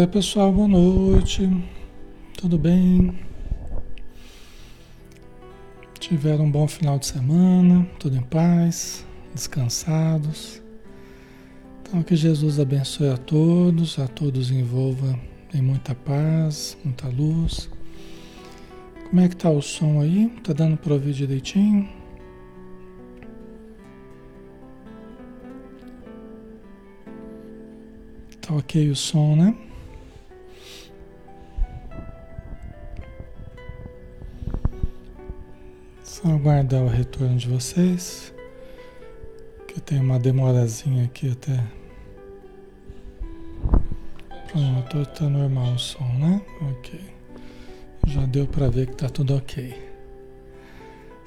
Oi pessoal, boa noite. Tudo bem? Tiveram um bom final de semana, tudo em paz, descansados. Então que Jesus abençoe a todos, a todos envolva em muita paz, muita luz. Como é que tá o som aí? Tá dando para ouvir direitinho? Tá ok o som, né? Aguardar o retorno de vocês. Que tem uma demorazinha aqui até. Pronto, tá normal o som, né? Ok. Já deu para ver que tá tudo ok.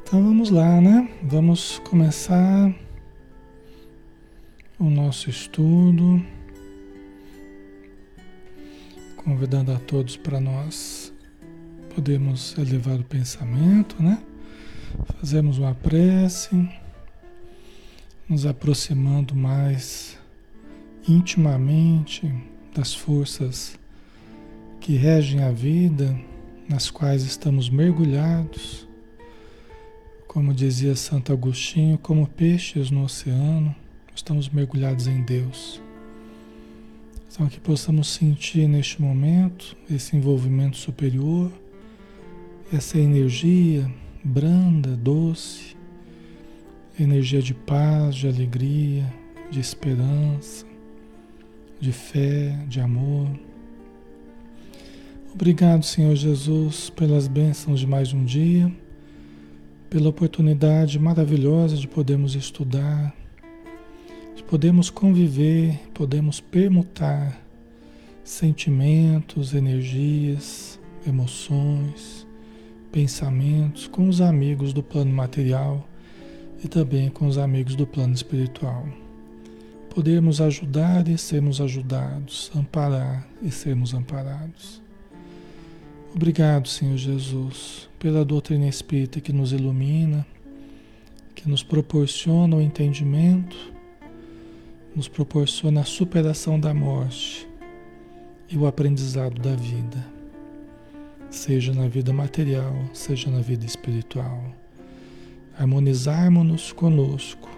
Então vamos lá, né? Vamos começar o nosso estudo. Convidando a todos para nós podermos elevar o pensamento, né? Fazemos uma prece, nos aproximando mais intimamente das forças que regem a vida, nas quais estamos mergulhados, como dizia Santo Agostinho, como peixes no oceano, estamos mergulhados em Deus. Então, que possamos sentir neste momento esse envolvimento superior, essa energia branda, doce, energia de paz, de alegria, de esperança, de fé, de amor. Obrigado, Senhor Jesus, pelas bênçãos de mais um dia, pela oportunidade maravilhosa de podermos estudar, de podermos conviver, podemos permutar sentimentos, energias, emoções pensamentos com os amigos do plano material e também com os amigos do plano espiritual. Podermos ajudar e sermos ajudados, amparar e sermos amparados. Obrigado, Senhor Jesus, pela doutrina espírita que nos ilumina, que nos proporciona o entendimento, nos proporciona a superação da morte e o aprendizado da vida seja na vida material, seja na vida espiritual. Harmonizarmos-nos conosco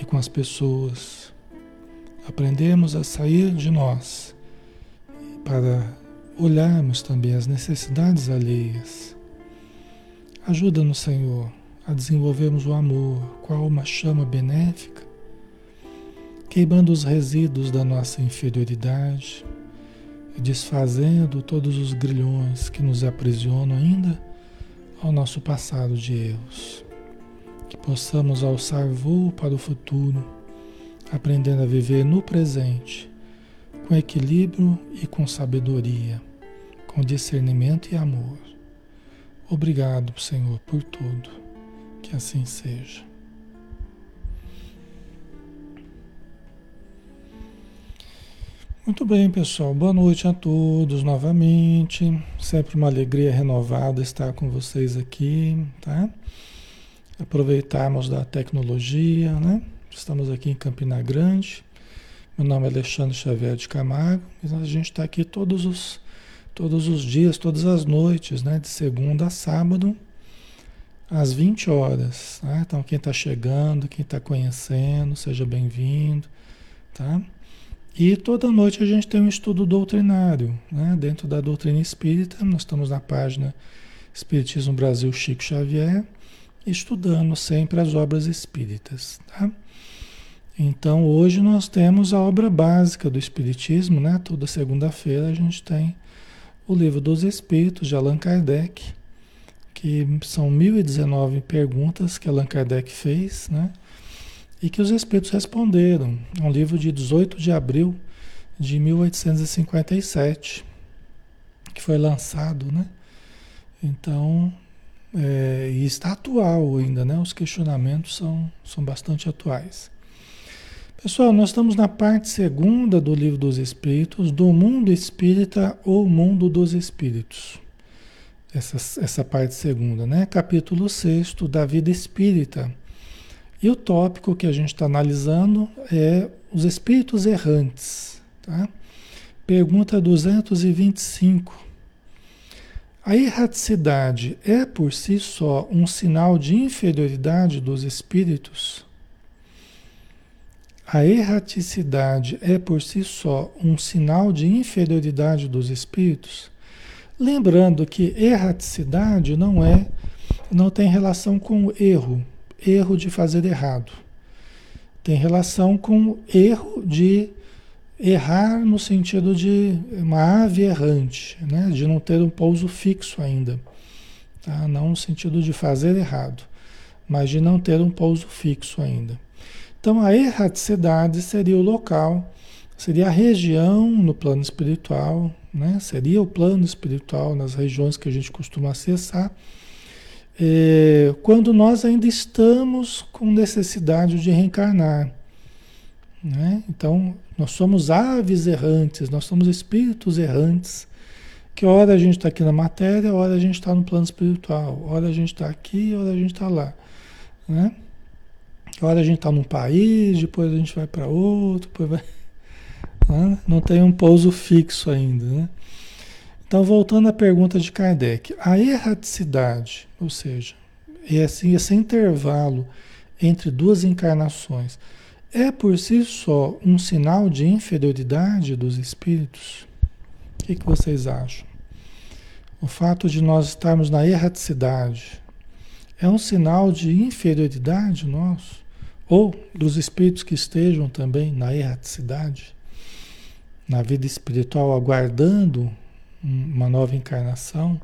e com as pessoas. Aprendemos a sair de nós para olharmos também as necessidades alheias. Ajuda-nos, Senhor, a desenvolvermos o amor, qual uma chama benéfica, queimando os resíduos da nossa inferioridade desfazendo todos os grilhões que nos aprisionam ainda ao nosso passado de erros. Que possamos alçar voo para o futuro, aprendendo a viver no presente, com equilíbrio e com sabedoria, com discernimento e amor. Obrigado, Senhor, por tudo. Que assim seja. Muito bem, pessoal. Boa noite a todos novamente. Sempre uma alegria renovada estar com vocês aqui, tá? Aproveitarmos da tecnologia, né? Estamos aqui em Campina Grande. Meu nome é Alexandre Xavier de Camargo. E a gente está aqui todos os, todos os dias, todas as noites, né? De segunda a sábado, às 20 horas. Tá? Então, quem está chegando, quem está conhecendo, seja bem-vindo, tá? E toda noite a gente tem um estudo doutrinário, né? dentro da doutrina espírita. Nós estamos na página Espiritismo Brasil Chico Xavier, estudando sempre as obras espíritas. Tá? Então hoje nós temos a obra básica do Espiritismo, né? toda segunda-feira a gente tem o Livro dos Espíritos de Allan Kardec, que são 1019 perguntas que Allan Kardec fez, né? E que os espíritos responderam. É um livro de 18 de abril de 1857, que foi lançado, né? Então, é, e está atual ainda, né? Os questionamentos são, são bastante atuais. Pessoal, nós estamos na parte segunda do Livro dos Espíritos, do mundo espírita ou mundo dos espíritos. Essa, essa parte segunda, né? Capítulo 6 da vida espírita e o tópico que a gente está analisando é os espíritos errantes. Tá? Pergunta 225. A erraticidade é por si só um sinal de inferioridade dos espíritos? A erraticidade é por si só um sinal de inferioridade dos espíritos? Lembrando que erraticidade não é não tem relação com erro, erro de fazer errado. Tem relação com erro de Errar no sentido de uma ave errante, né? de não ter um pouso fixo ainda. Tá? Não no sentido de fazer errado, mas de não ter um pouso fixo ainda. Então a erraticidade seria o local, seria a região no plano espiritual, né? seria o plano espiritual nas regiões que a gente costuma acessar, é, quando nós ainda estamos com necessidade de reencarnar. Né? Então, nós somos aves errantes, nós somos espíritos errantes, que hora a gente está aqui na matéria, hora a gente está no plano espiritual, hora a gente está aqui, hora a gente está lá. Né? Hora a gente está num país, depois a gente vai para outro, depois vai. Né? Não tem um pouso fixo ainda. Né? Então, voltando à pergunta de Kardec, a erraticidade, ou seja, esse, esse intervalo entre duas encarnações, é por si só um sinal de inferioridade dos espíritos? O que, que vocês acham? O fato de nós estarmos na erraticidade é um sinal de inferioridade nosso? Ou dos espíritos que estejam também na erraticidade, na vida espiritual, aguardando uma nova encarnação?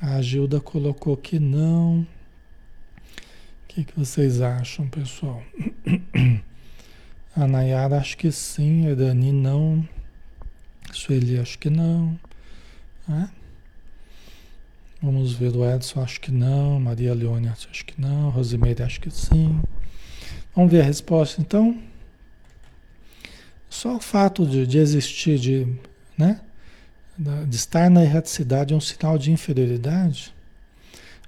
A Gilda colocou que não que, que vocês acham, pessoal? A Nayara acho que sim, a Dani não. Sueli acho que não. Vamos ver o Edson, acho que não. Maria Leone, acho que não. Rosimeire, acho que sim. Vamos ver a resposta então. Só o fato de, de existir, de, né? De estar na erraticidade é um sinal de inferioridade?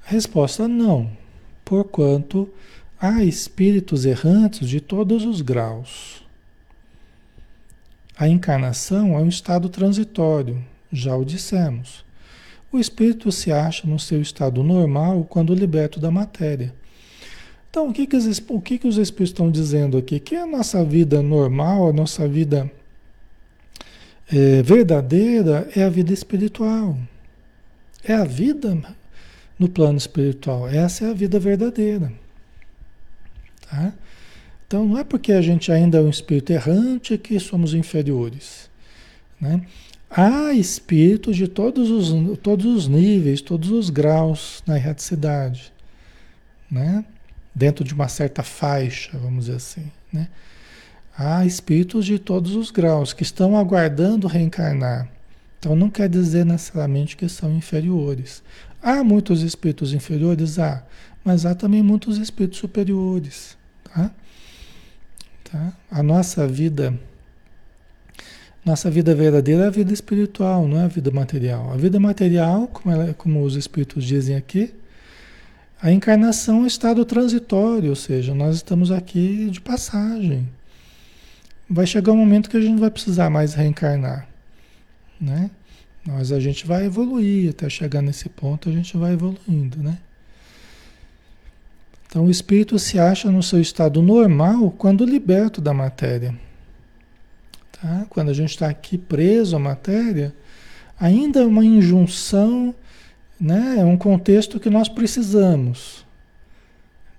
A resposta não porquanto há espíritos errantes de todos os graus. A encarnação é um estado transitório, já o dissemos. O espírito se acha no seu estado normal quando liberto da matéria. Então, o que, que, os, o que, que os espíritos estão dizendo aqui? Que a nossa vida normal, a nossa vida é, verdadeira é a vida espiritual. É a vida no plano espiritual. Essa é a vida verdadeira. Tá? Então não é porque a gente ainda é um espírito errante que somos inferiores. Né? Há espíritos de todos os, todos os níveis, todos os graus na erraticidade. Né? Dentro de uma certa faixa, vamos dizer assim. Né? Há espíritos de todos os graus que estão aguardando reencarnar. Então não quer dizer necessariamente que são inferiores. Há muitos espíritos inferiores? Há, mas há também muitos espíritos superiores. Tá? Tá? A nossa vida, nossa vida verdadeira é a vida espiritual, não é a vida material. A vida material, como, ela, como os espíritos dizem aqui, a encarnação é um estado transitório, ou seja, nós estamos aqui de passagem. Vai chegar um momento que a gente não vai precisar mais reencarnar, né? Mas a gente vai evoluir até chegar nesse ponto, a gente vai evoluindo, né? Então o espírito se acha no seu estado normal quando liberto da matéria. Tá? Quando a gente está aqui preso à matéria, ainda é uma injunção, né? é um contexto que nós precisamos.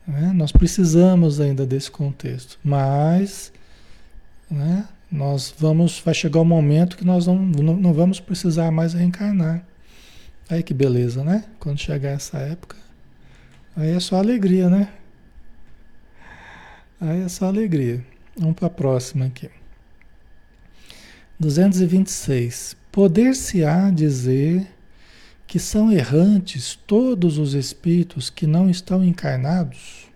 Né? Nós precisamos ainda desse contexto. Mas né? Nós vamos, vai chegar um momento que nós não, não, não vamos precisar mais reencarnar. Aí que beleza, né? Quando chegar essa época, aí é só alegria, né? Aí é só alegria. Vamos para a próxima aqui. 226. Poder-se-á dizer que são errantes todos os espíritos que não estão encarnados?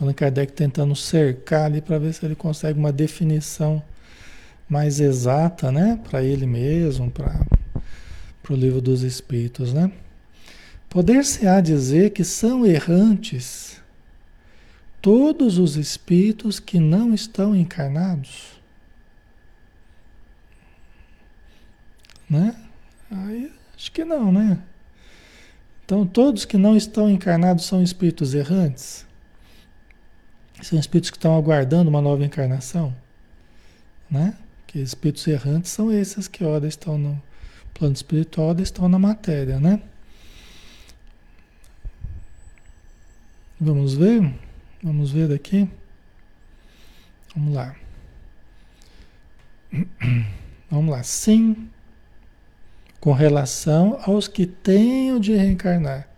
Allan Kardec tentando cercar ali para ver se ele consegue uma definição mais exata, né? Para ele mesmo, para o livro dos Espíritos, né? Poder-se-á dizer que são errantes todos os espíritos que não estão encarnados? Né? Aí, acho que não, né? Então, todos que não estão encarnados são espíritos errantes? São espíritos que estão aguardando uma nova encarnação? Né? Que espíritos errantes são esses que, ora, estão no plano espiritual, ora, estão na matéria, né? Vamos ver? Vamos ver aqui? Vamos lá. Vamos lá. Sim, com relação aos que tenham de reencarnar.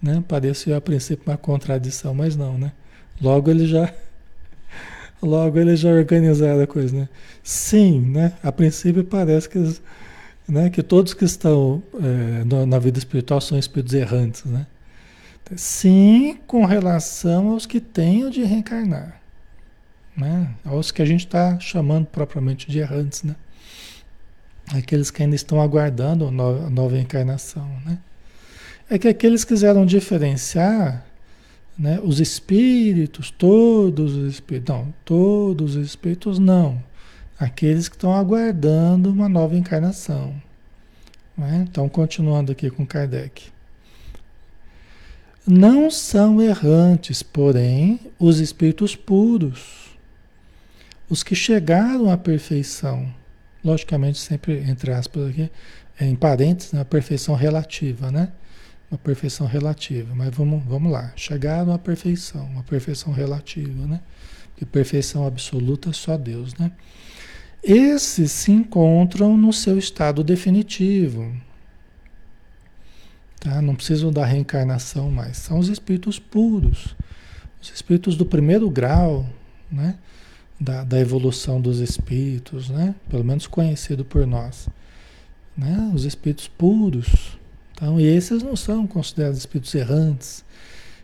Né? Parecia a princípio uma contradição, mas não, né? Logo ele já logo ele já organizaram a coisa, né? Sim, né? A princípio parece que, né, que todos que estão é, na vida espiritual são espíritos errantes, né? Sim, com relação aos que tenham de reencarnar né? aos que a gente está chamando propriamente de errantes, né? aqueles que ainda estão aguardando a nova, nova encarnação. Né? É que aqueles quiseram diferenciar né, os espíritos, todos os espíritos, não, todos os espíritos não, aqueles que estão aguardando uma nova encarnação. Né? Então, continuando aqui com Kardec. Não são errantes, porém, os espíritos puros os que chegaram à perfeição, logicamente sempre entre aspas aqui, em parênteses, né, a perfeição relativa, né? Uma perfeição relativa, mas vamos, vamos lá, chegaram à perfeição, uma perfeição relativa, né? Porque perfeição absoluta só Deus, né? Esses se encontram no seu estado definitivo, tá? Não precisam da reencarnação mais, são os espíritos puros, os espíritos do primeiro grau, né? da, da evolução dos espíritos, né? pelo menos conhecido por nós. Né? Os espíritos puros. Então, e esses não são considerados espíritos errantes,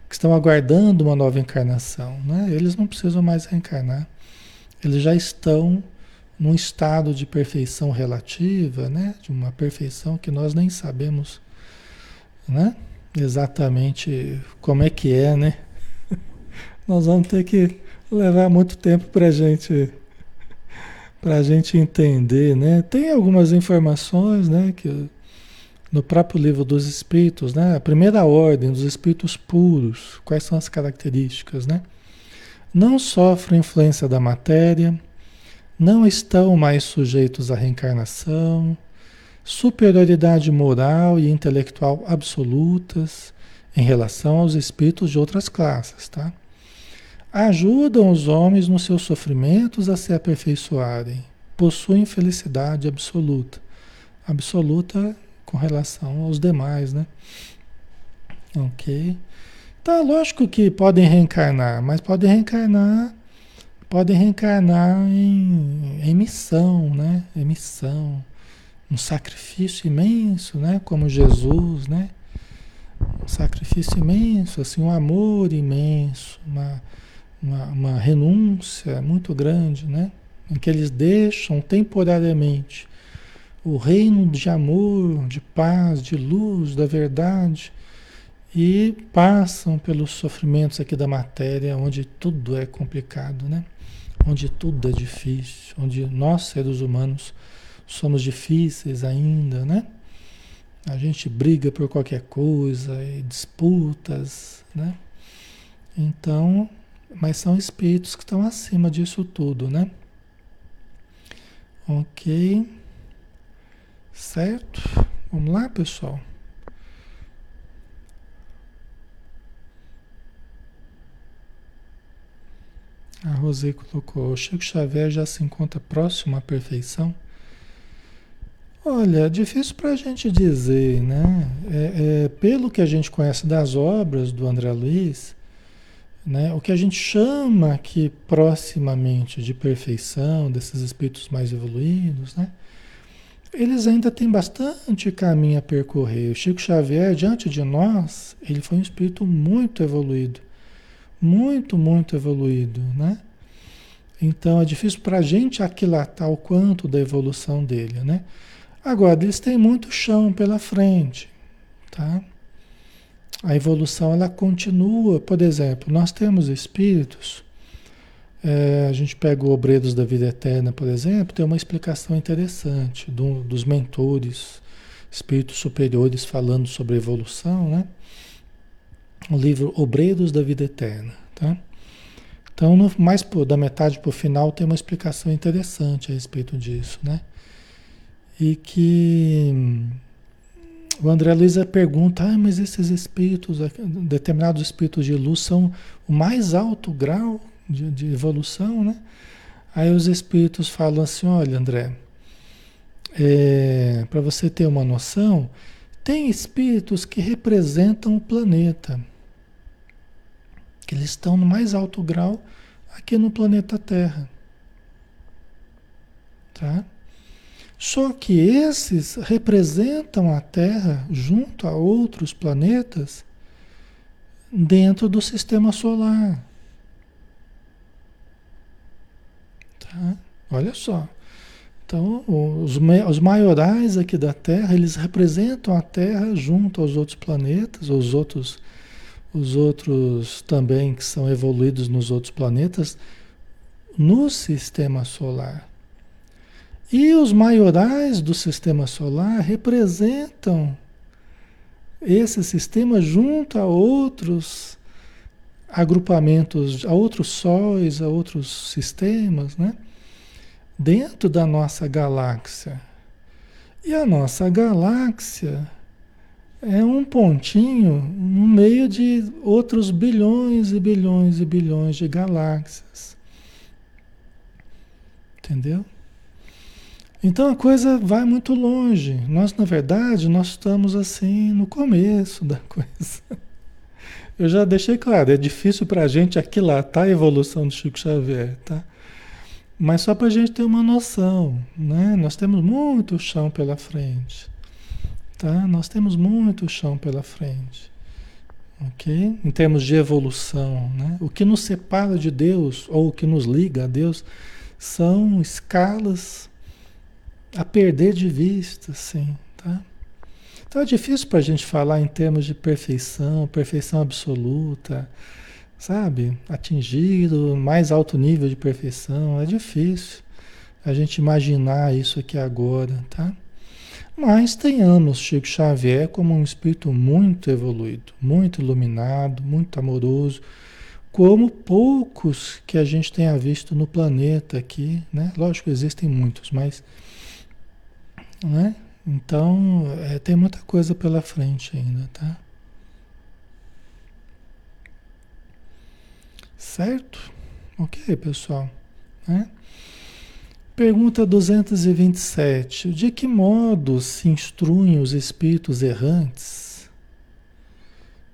que estão aguardando uma nova encarnação. Né? Eles não precisam mais reencarnar. Eles já estão num estado de perfeição relativa, né? de uma perfeição que nós nem sabemos né? exatamente como é que é. Né? Nós vamos ter que levar muito tempo para gente para a gente entender, né? Tem algumas informações, né, que no próprio livro dos espíritos, né, a primeira ordem dos espíritos puros, quais são as características, né? Não sofrem influência da matéria, não estão mais sujeitos à reencarnação, superioridade moral e intelectual absolutas em relação aos espíritos de outras classes, tá? ajudam os homens nos seus sofrimentos a se aperfeiçoarem, possuem felicidade absoluta. Absoluta com relação aos demais, né? Ok. Tá, lógico que podem reencarnar, mas podem reencarnar, podem reencarnar em, em missão, né? Em missão, um sacrifício imenso, né? Como Jesus, né? Um sacrifício imenso, assim, um amor imenso, uma uma, uma renúncia muito grande, né? Em que eles deixam temporariamente o reino de amor, de paz, de luz, da verdade e passam pelos sofrimentos aqui da matéria, onde tudo é complicado, né? Onde tudo é difícil, onde nós seres humanos somos difíceis ainda, né? A gente briga por qualquer coisa, e disputas, né? Então, mas são espíritos que estão acima disso tudo, né? Ok. Certo? Vamos lá, pessoal. A Rosê colocou: Chico Xavier já se encontra próximo à perfeição? Olha, é difícil para a gente dizer, né? É, é, pelo que a gente conhece das obras do André Luiz, né? O que a gente chama aqui proximamente de perfeição, desses espíritos mais evoluídos, né? Eles ainda têm bastante caminho a percorrer. O Chico Xavier, diante de nós, ele foi um espírito muito evoluído. Muito, muito evoluído, né? Então é difícil para a gente aquilatar o quanto da evolução dele, né? Agora, eles têm muito chão pela frente, tá? A evolução ela continua, por exemplo, nós temos espíritos É, a gente pega o Obreiros da Vida Eterna, por exemplo, tem uma explicação interessante do, dos mentores, espíritos superiores falando sobre evolução, né? O livro Obreiros da Vida Eterna, tá? Então, no, mais por, da metade para o final tem uma explicação interessante a respeito disso, né? E que o André Luiza pergunta, ah, mas esses espíritos, determinados espíritos de luz são o mais alto grau de, de evolução, né? Aí os espíritos falam assim, olha André, é, para você ter uma noção, tem espíritos que representam o planeta que eles estão no mais alto grau aqui no planeta Terra. Tá? Só que esses representam a Terra junto a outros planetas dentro do sistema solar. Tá? Olha só. Então, os, os maiorais aqui da Terra, eles representam a Terra junto aos outros planetas, os outros os outros também que são evoluídos nos outros planetas, no sistema solar. E os maiorais do sistema solar representam esse sistema junto a outros agrupamentos, a outros sóis, a outros sistemas, né? Dentro da nossa galáxia. E a nossa galáxia é um pontinho no meio de outros bilhões e bilhões e bilhões de galáxias. Entendeu? Então a coisa vai muito longe. Nós, na verdade, nós estamos assim no começo da coisa. Eu já deixei claro, é difícil para a gente aquilatar a evolução do Chico Xavier, tá? Mas só para a gente ter uma noção, né? Nós temos muito chão pela frente. Tá? Nós temos muito chão pela frente. Ok? Em termos de evolução. Né? O que nos separa de Deus, ou o que nos liga a Deus, são escalas a perder de vista, sim. Tá? Então é difícil para a gente falar em termos de perfeição, perfeição absoluta, sabe? Atingir o mais alto nível de perfeição. É difícil a gente imaginar isso aqui agora, tá? Mas tenhamos Chico Xavier como um espírito muito evoluído, muito iluminado, muito amoroso, como poucos que a gente tenha visto no planeta aqui, né? Lógico, existem muitos, mas, né? Então, é, tem muita coisa pela frente ainda, tá? Certo? Ok, pessoal, né? Pergunta 227. De que modo se instruem os espíritos errantes?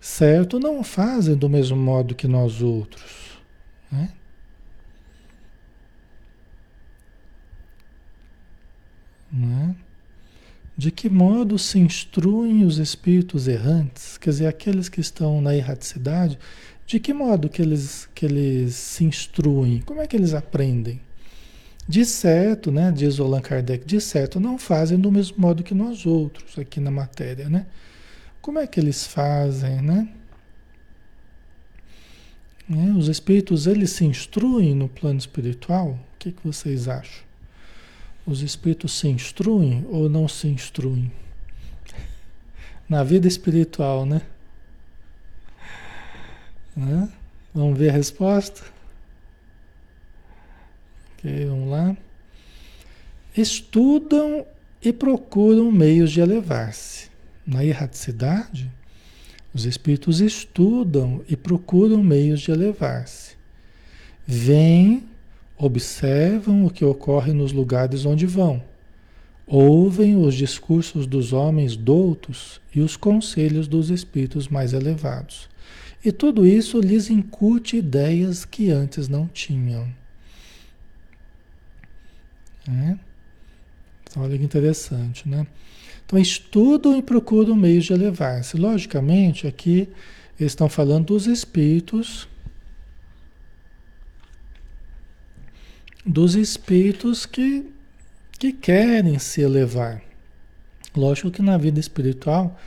Certo, não fazem do mesmo modo que nós outros. Né? Né? De que modo se instruem os espíritos errantes? Quer dizer, aqueles que estão na erraticidade, de que modo que eles, que eles se instruem? Como é que eles aprendem? De certo, né, diz Allan Kardec, de certo não fazem do mesmo modo que nós outros aqui na matéria, né? Como é que eles fazem, né? né? Os espíritos, eles se instruem no plano espiritual? O que, que vocês acham? Os espíritos se instruem ou não se instruem? Na vida espiritual, né? né? Vamos ver a resposta? Ok, vamos lá. Estudam e procuram meios de elevar-se. Na erraticidade, os espíritos estudam e procuram meios de elevar-se. Vêm, observam o que ocorre nos lugares onde vão. Ouvem os discursos dos homens doutos e os conselhos dos espíritos mais elevados. E tudo isso lhes incute ideias que antes não tinham. Né? Então, olha que interessante, né? Então, estudam e procuram meios de elevar-se. Logicamente, aqui eles estão falando dos espíritos, dos espíritos que, que querem se elevar. Lógico que na vida espiritual,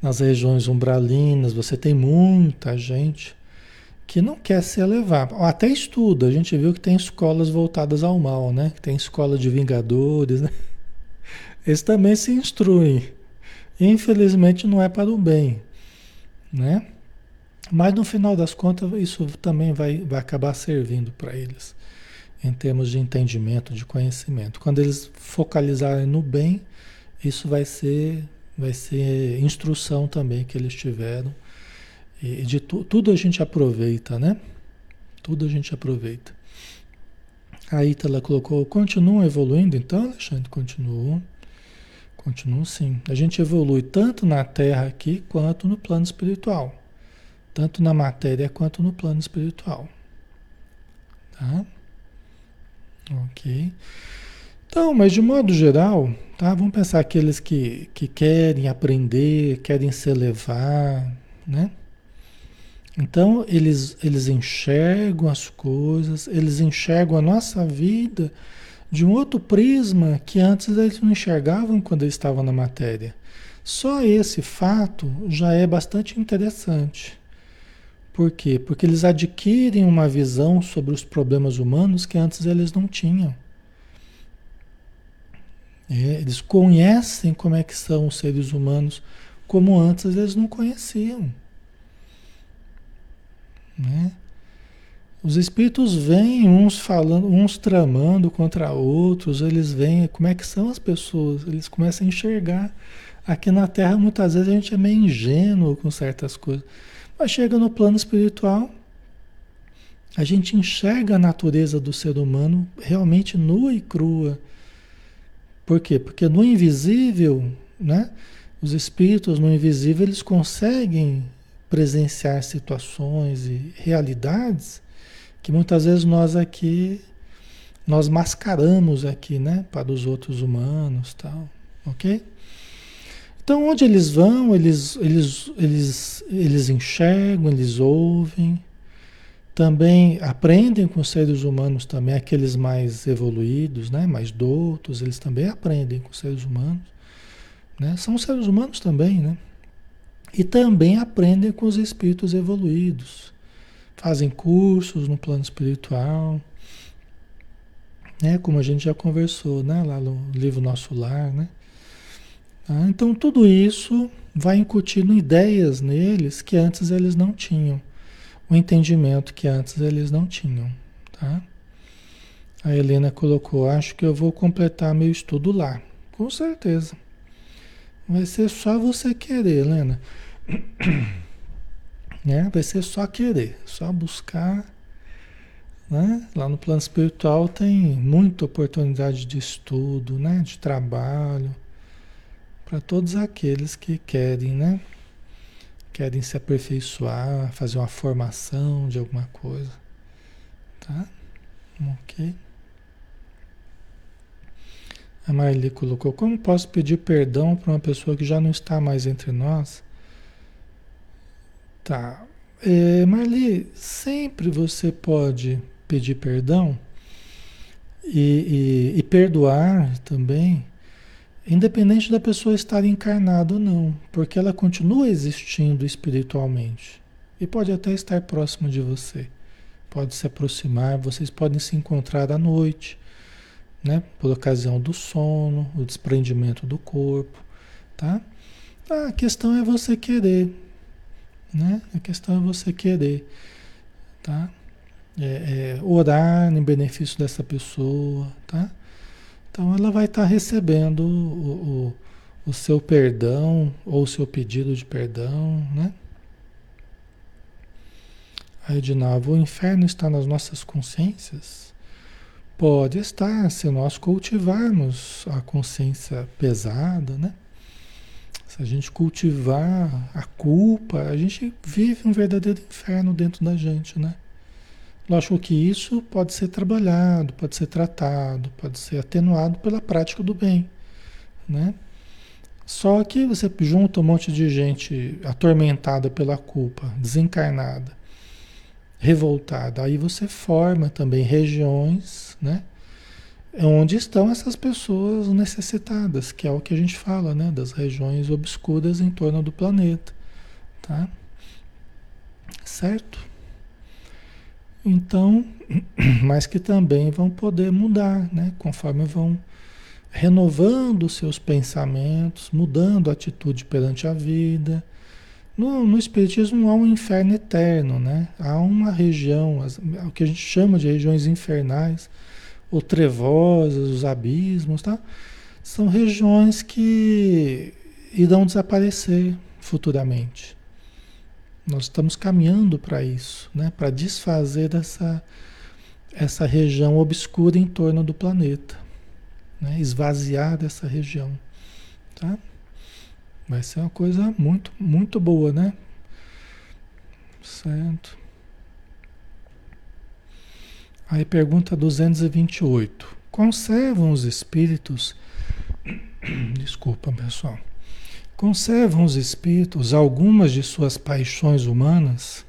nas regiões umbralinas, você tem muita gente que não quer se elevar. Até estuda, a gente viu que tem escolas voltadas ao mal, né? Tem escola de vingadores, né? Eles também se instruem. Infelizmente não é para o bem, né? Mas no final das contas isso também vai, vai acabar servindo para eles em termos de entendimento, de conhecimento. Quando eles focalizarem no bem, isso vai ser vai ser instrução também que eles tiveram e de tu, tudo a gente aproveita, né? Tudo a gente aproveita. A Ítala colocou, continuam evoluindo então, Alexandre? Continuam. Continuam sim. A gente evolui tanto na Terra aqui quanto no plano espiritual. Tanto na matéria quanto no plano espiritual. Tá? Ok. Então, mas de modo geral, tá? Vamos pensar aqueles que, que querem aprender, querem se elevar, né? Então, eles, eles enxergam as coisas, eles enxergam a nossa vida de um outro prisma que antes eles não enxergavam quando eles estavam na matéria. Só esse fato já é bastante interessante. Por quê? Porque eles adquirem uma visão sobre os problemas humanos que antes eles não tinham. É, eles conhecem como é que são os seres humanos, como antes eles não conheciam. Né? Os espíritos vêm uns falando, uns tramando contra outros, eles vêm, como é que são as pessoas? Eles começam a enxergar. Aqui na Terra, muitas vezes, a gente é meio ingênuo com certas coisas. Mas chega no plano espiritual, a gente enxerga a natureza do ser humano realmente nua e crua. Por quê? Porque no invisível, né? Os espíritos no invisível, eles conseguem presenciar situações e realidades que muitas vezes nós aqui nós mascaramos aqui, né, para os outros humanos, tal, ok? Então, onde eles vão, eles, eles, eles, eles enxergam, eles ouvem, também aprendem com os seres humanos também, aqueles mais evoluídos, né, mais doutos, eles também aprendem com os seres humanos, né? São seres humanos também, né? E também aprendem com os espíritos evoluídos. Fazem cursos no plano espiritual, né? Como a gente já conversou, né? Lá no livro Nosso Lar, né? Ah, então tudo isso vai incutindo ideias neles que antes eles não tinham, o entendimento que antes eles não tinham, tá? A Helena colocou, acho que eu vou completar meu estudo lá. Com certeza. Vai ser só você querer, Helena. Né? Vai ser só querer, só buscar. Né? Lá no plano espiritual tem muita oportunidade de estudo, né? de trabalho, para todos aqueles que querem, né? Querem se aperfeiçoar, fazer uma formação de alguma coisa. Tá? Ok. A Marli colocou: Como posso pedir perdão para uma pessoa que já não está mais entre nós? Tá. É, Marli, sempre você pode pedir perdão e, e, e, perdoar também, independente da pessoa estar encarnada ou não, porque ela continua existindo espiritualmente e pode até estar próximo de você. Pode se aproximar, vocês podem se encontrar à noite, né? Por ocasião do sono, o desprendimento do corpo, tá? A questão é você querer, né? A questão é você querer, tá? É, é, orar em benefício dessa pessoa, tá? Então ela vai estar tá recebendo o, o, o, seu perdão ou o seu pedido de perdão, né? Aí de novo, o inferno está nas nossas consciências? Pode estar, se nós cultivarmos a consciência pesada, né? Se a gente cultivar a culpa, a gente vive um verdadeiro inferno dentro da gente, né? Lógico que isso pode ser trabalhado, pode ser tratado, pode ser atenuado pela prática do bem, né? Só que você junta um monte de gente atormentada pela culpa, desencarnada, revoltada, aí você forma também regiões, né? onde estão essas pessoas necessitadas, que é o que a gente fala, né, das regiões obscuras em torno do planeta, tá? Certo? Então, mas que também vão poder mudar, né? Conforme vão renovando seus pensamentos, mudando a atitude perante a vida. No, no Espiritismo há um inferno eterno, né? Há uma região, as, o que a gente chama de regiões infernais, ou trevosas, os abismos, tá? São regiões que irão desaparecer futuramente. Nós estamos caminhando para isso, né? para desfazer essa, essa região obscura em torno do planeta. Né? Esvaziar dessa região. Tá? Vai ser uma coisa muito, muito boa, né? Certo. Aí pergunta 228. Conservam os espíritos. Desculpa, pessoal Conservam os espíritos algumas de suas paixões humanas?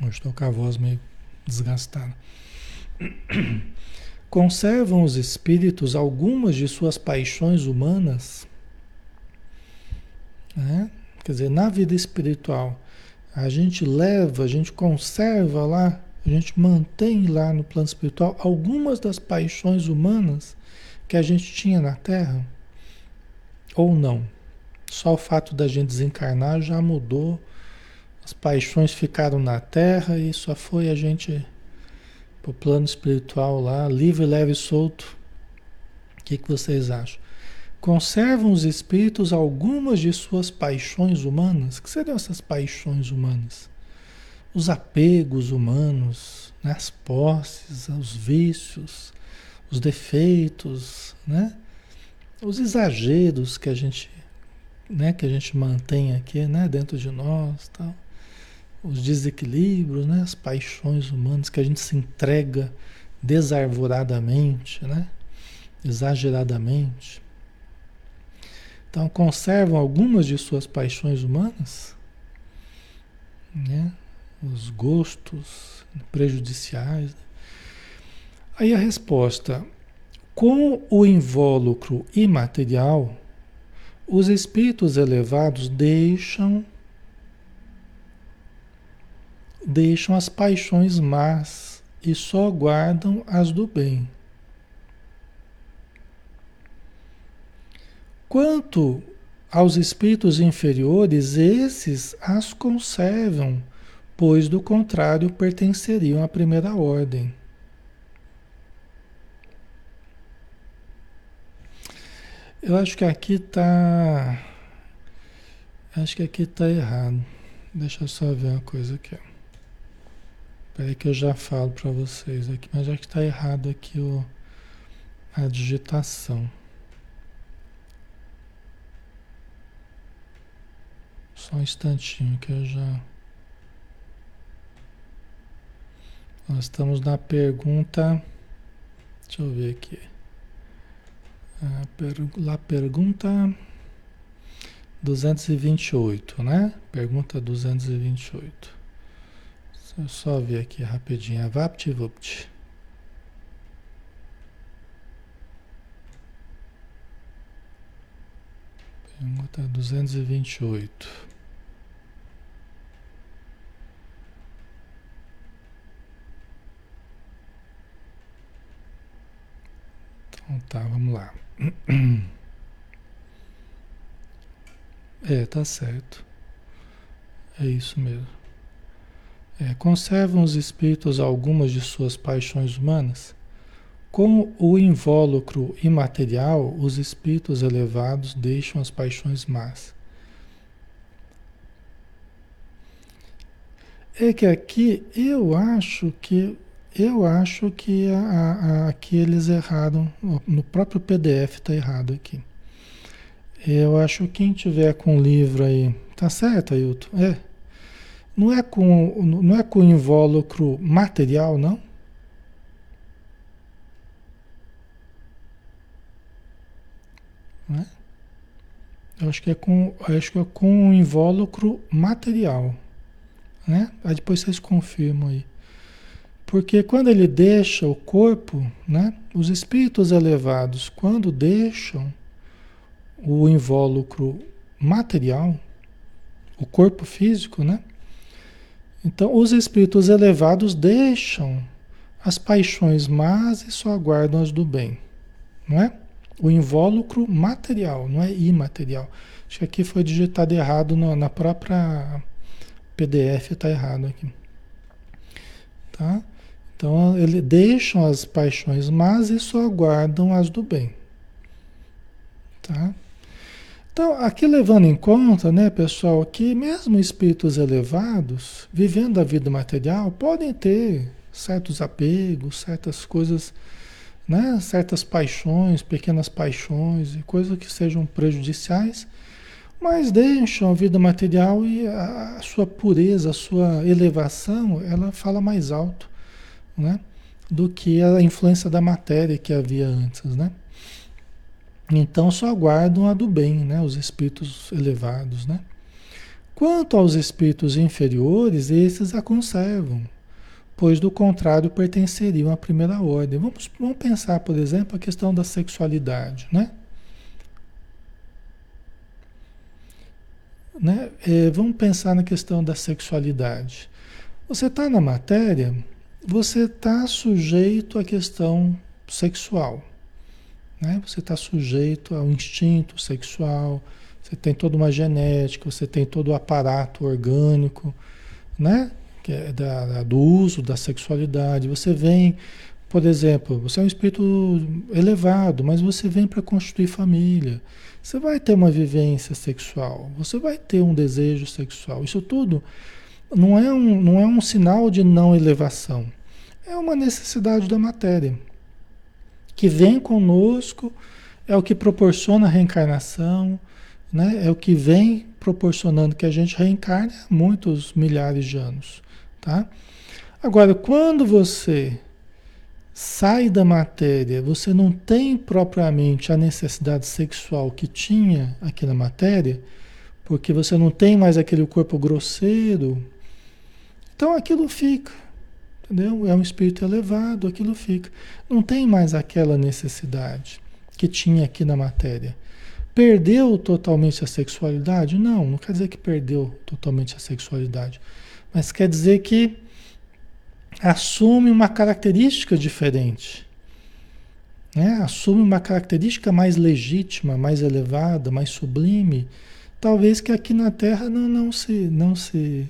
Hoje estou com a voz meio desgastada. Conservam os espíritos algumas de suas paixões humanas? É? Quer dizer, na vida espiritual, a gente leva, a gente conserva lá, a gente mantém lá no plano espiritual algumas das paixões humanas que a gente tinha na Terra? Ou não? Só o fato da gente desencarnar já mudou, as paixões ficaram na Terra e só foi a gente para o plano espiritual lá, livre, leve e solto. O que, que vocês acham? Conservam os espíritos algumas de suas paixões humanas? O que seriam essas paixões humanas? Os apegos humanos, né? as posses, os vícios, os defeitos, né? Os exageros que a gente, né, que a gente mantém aqui, né, dentro de nós, tal. Os desequilíbrios, né, as paixões humanas que a gente se entrega desarvoradamente, né? Exageradamente. Então conservam algumas de suas paixões humanas, né? Os gostos prejudiciais, né? Aí a resposta: com o invólucro imaterial, os espíritos elevados deixam deixam as paixões más e só guardam as do bem. Quanto aos espíritos inferiores, esses as conservam, pois do contrário pertenceriam à primeira ordem. Eu acho que aqui está. Acho que aqui está errado. Deixa eu só ver uma coisa aqui. Espera que eu já falo para vocês aqui. Mas acho que está errado aqui o, a digitação. Só um instantinho que eu já. Nós estamos na pergunta. Deixa eu ver aqui. La pergunta 228, né? Pergunta 228. Deixa eu só ver aqui rapidinho. Vapt Vupt. Pergunta 228. Então tá, vamos lá. É, tá certo. É isso mesmo. É, conservam os espíritos algumas de suas paixões humanas? Com o invólucro imaterial, os espíritos elevados deixam as paixões más. É que aqui eu acho que eu acho que aqui eles erraram, no próprio PDF está errado aqui. Eu acho que quem tiver com o livro aí, tá certo, Ailton? É. Não é com, não é com invólucro material, não? não é? Eu acho que é com, acho que é com invólucro material, né? Aí depois vocês confirmam aí. Porque quando ele deixa o corpo, né, os espíritos elevados, quando deixam o invólucro material, o corpo físico, né? Então, os espíritos elevados deixam as paixões más e só aguardam as do bem, não é? O invólucro material, não é imaterial. Acho que aqui foi digitado errado no, na própria PDF, está errado aqui. Tá? Então, ele deixam as paixões más e só aguardam as do bem. Tá? Então, aqui levando em conta, né, pessoal, que mesmo espíritos elevados, vivendo a vida material, podem ter certos apegos, certas coisas, né, certas paixões, pequenas paixões e coisas que sejam prejudiciais, mas deixam a vida material e a sua pureza, a sua elevação, ela fala mais alto, né, do que a influência da matéria que havia antes, né? Então só aguardam a do bem, né? os espíritos elevados. Né? Quanto aos espíritos inferiores, esses a conservam, pois do contrário pertenceriam à primeira ordem. Vamos, vamos pensar, por exemplo, a questão da sexualidade. Né? Né? É, vamos pensar na questão da sexualidade. Você está na matéria, você está sujeito à questão sexual. Né? Você está sujeito ao instinto sexual, você tem toda uma genética, você tem todo o aparato orgânico, né? Que é da, do uso da sexualidade. Você vem, por exemplo, você é um espírito elevado, mas você vem para constituir família. Você vai ter uma vivência sexual, você vai ter um desejo sexual. Isso tudo não é um, não é um sinal de não elevação, é uma necessidade da matéria que vem conosco, é o que proporciona a reencarnação, né? é o que vem proporcionando que a gente reencarne há muitos milhares de anos. Tá? Agora, quando você sai da matéria, você não tem propriamente a necessidade sexual que tinha aqui na matéria, porque você não tem mais aquele corpo grosseiro, então aquilo fica. Entendeu? É um espírito elevado, aquilo fica. Não tem mais aquela necessidade que tinha aqui na matéria. Perdeu totalmente a sexualidade? Não, não quer dizer que perdeu totalmente a sexualidade. Mas quer dizer que assume uma característica diferente. Né? Assume uma característica mais legítima, mais elevada, mais sublime. Talvez que aqui na Terra não, não se. Não se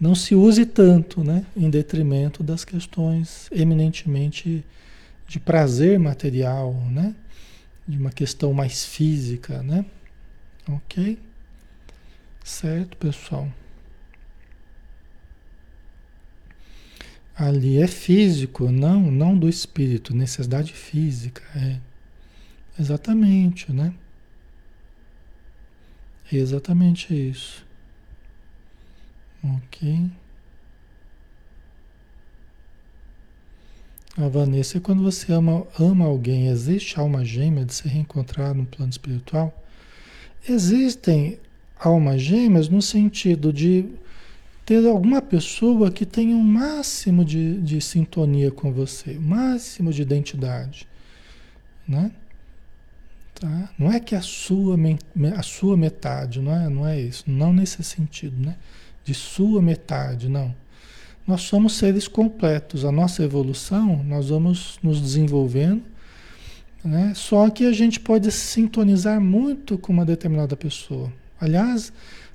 não se use tanto, né, em detrimento das questões eminentemente de prazer material, né, de uma questão mais física, né? Ok? Certo, pessoal? Ali é físico, não, não do espírito, necessidade física, é. Exatamente, né? É exatamente isso. Ok. A Vanessa, quando você ama, ama alguém, existe alma gêmea de se reencontrar no plano espiritual? Existem almas gêmeas no sentido de ter alguma pessoa que tenha um máximo de, de sintonia com você, um máximo de identidade. Né? Tá? Não é que a sua, a sua metade, não é, não é isso, não nesse sentido, né? De sua metade, não. Nós somos seres completos. A nossa evolução, nós vamos nos desenvolvendo, né? Só que a gente pode sintonizar muito com uma determinada pessoa. Aliás,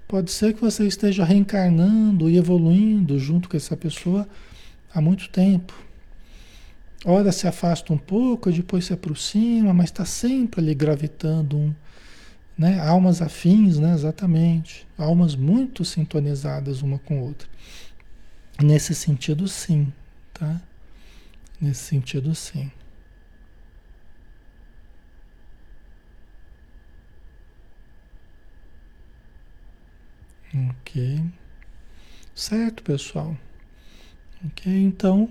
pode ser que você esteja reencarnando e evoluindo junto com essa pessoa há muito tempo. Ora se afasta um pouco, depois se aproxima, mas está sempre ali gravitando um, né? Almas afins, né? Exatamente. Almas muito sintonizadas uma com a outra. Nesse sentido, sim, tá? Nesse sentido, sim. Ok. Certo, pessoal? Ok, então,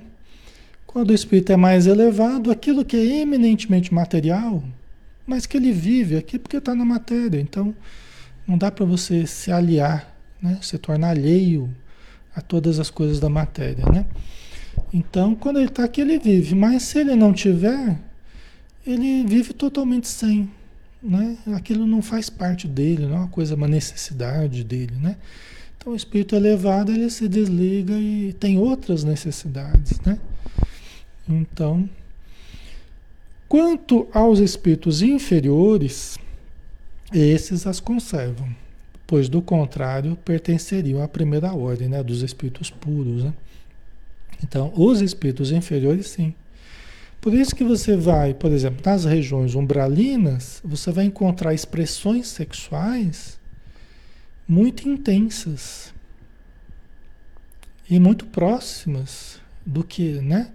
quando o espírito é mais elevado, aquilo que é eminentemente material, mas que ele vive aqui porque está na matéria. Então, não dá para você se aliar, né? se tornar alheio a todas as coisas da matéria. Né? Então, quando ele está aqui, ele vive. Mas se ele não tiver, ele vive totalmente sem. né? Aquilo não faz parte dele, não é uma coisa, uma necessidade dele, né? Então o espírito elevado ele se desliga e tem outras necessidades, né? Então, quanto aos espíritos inferiores, esses as conservam, pois do contrário pertenceriam à primeira ordem, né, dos espíritos puros, né? Então, os espíritos inferiores sim. Por isso que você vai, por exemplo, nas regiões umbralinas, você vai encontrar expressões sexuais muito intensas e muito próximas do que, né?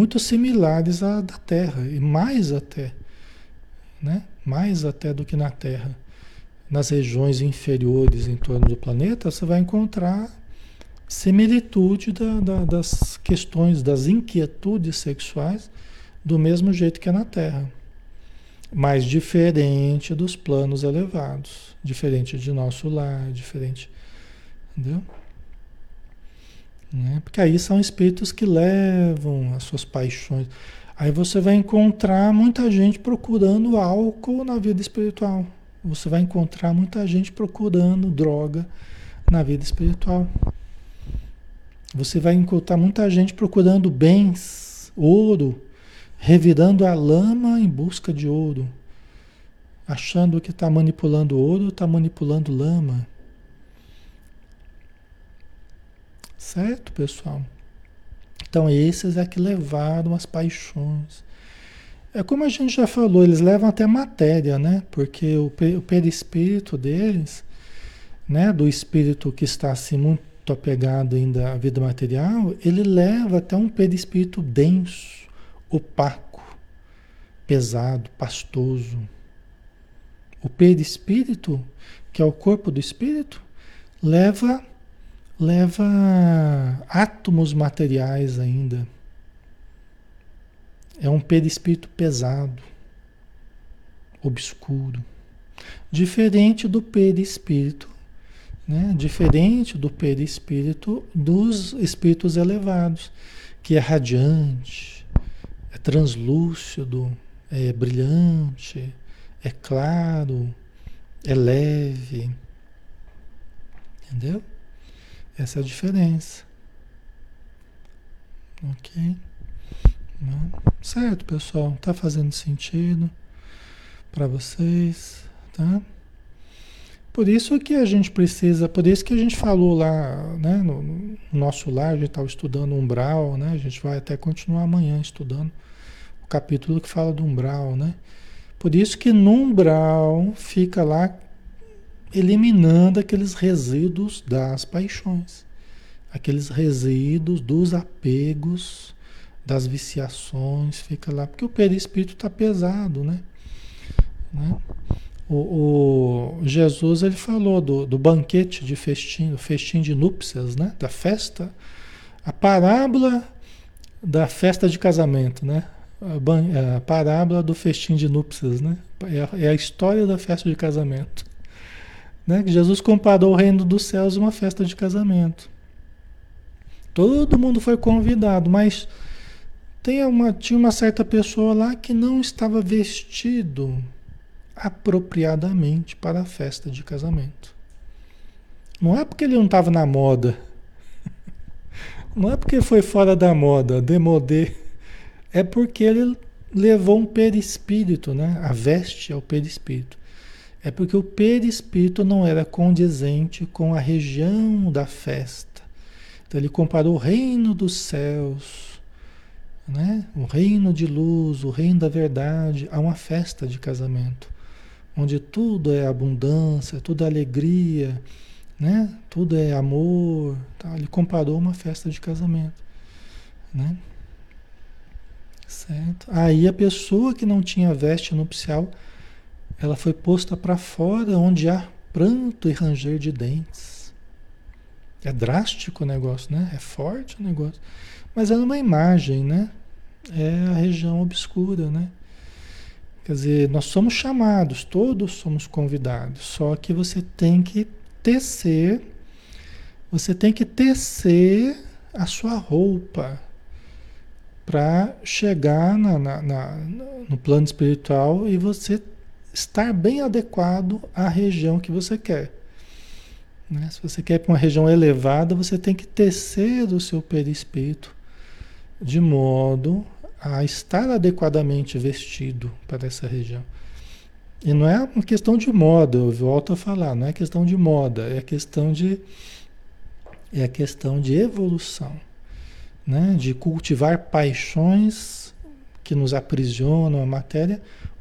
Muito similares à da Terra e mais até, né? Mais até do que na Terra. Nas regiões inferiores em torno do planeta, você vai encontrar similitude da, da, das questões, das inquietudes sexuais, do mesmo jeito que é na Terra mas diferente dos planos elevados, diferente de nosso lar, diferente, entendeu? Né? Porque aí são espíritos que levam as suas paixões. Aí você vai encontrar muita gente procurando álcool na vida espiritual. Você vai encontrar muita gente procurando droga na vida espiritual. Você vai encontrar muita gente procurando bens, ouro, revirando a lama em busca de ouro, achando que está manipulando ouro, está manipulando lama. Certo, pessoal? Então, esses é que levaram as paixões. É como a gente já falou, eles levam até matéria, né? Porque o, o perispírito deles, né? Do espírito que está assim muito apegado ainda à vida material, ele leva até um perispírito denso opaco, pesado, pastoso. O perispírito, que é o corpo do espírito, leva leva átomos materiais ainda. É um perispírito pesado, obscuro. Diferente do perispírito, né? diferente do perispírito dos espíritos elevados, que é radiante, é translúcido, é brilhante, é claro, é leve. Entendeu? Essa é a diferença. Ok? Certo, pessoal? Tá fazendo sentido para vocês, tá? Por isso que a gente precisa, por isso que a gente falou lá, né, no, no nosso lar, a gente estava estudando umbral, né? A gente vai até continuar amanhã estudando o capítulo que fala do umbral, né? Por isso que no umbral fica lá eliminando aqueles resíduos das paixões, aqueles resíduos dos apegos, das viciações, fica lá, porque o perispírito está pesado, né? né? O, o, Jesus ele falou do, do banquete de festim, do festim de núpcias, né? Da festa, a parábola da festa de casamento, né? A, parábola do festim de núpcias, né? É a, é a, história da festa de casamento, né? Que Jesus comparou o reino dos céus a uma festa de casamento. Todo mundo foi convidado, mas tem uma, tinha uma certa pessoa lá que não estava vestido apropriadamente para a festa de casamento. Não é porque ele não estava na moda. Não é porque foi fora da moda, demodê. É porque ele levou um perispírito, né? A veste é o perispírito. É porque o perispírito não era condizente com a região da festa. Então ele comparou o reino dos céus, né? o reino de luz, o reino da verdade, a uma festa de casamento onde tudo é abundância, tudo é alegria, né? Tudo é amor. Tá? Ele comparou uma festa de casamento, né? Certo? Aí a pessoa que não tinha veste nupcial, ela foi posta para fora, onde há pranto e ranger de dentes. É drástico o negócio, né? É forte o negócio. Mas é uma imagem, né? É a região obscura, né? Quer dizer, nós somos chamados, todos somos convidados, só que você tem que tecer, você tem que tecer a sua roupa para chegar na, na, na, no plano espiritual e você estar bem adequado à região que você quer. Né? Se você quer para uma região elevada, você tem que tecer o seu perispírito de modo a estar adequadamente vestido para essa região. E não é uma questão de moda, eu volto a falar, não é questão de moda, é questão de é questão de evolução, né? de cultivar paixões que nos aprisionam a matéria